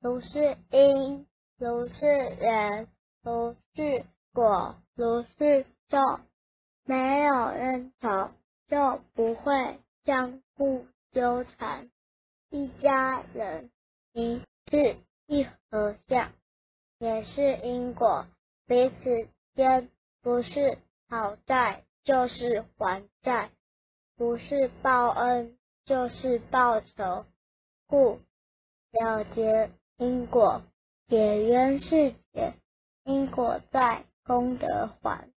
如是因，如是缘，如是果，如是受。没有因头，就不会相互纠缠。一家人，一是一合相，也是因果，彼此间不是讨债，就是还债；不是报恩，就是报仇。故了结因果，解冤释结。因果在，功德还。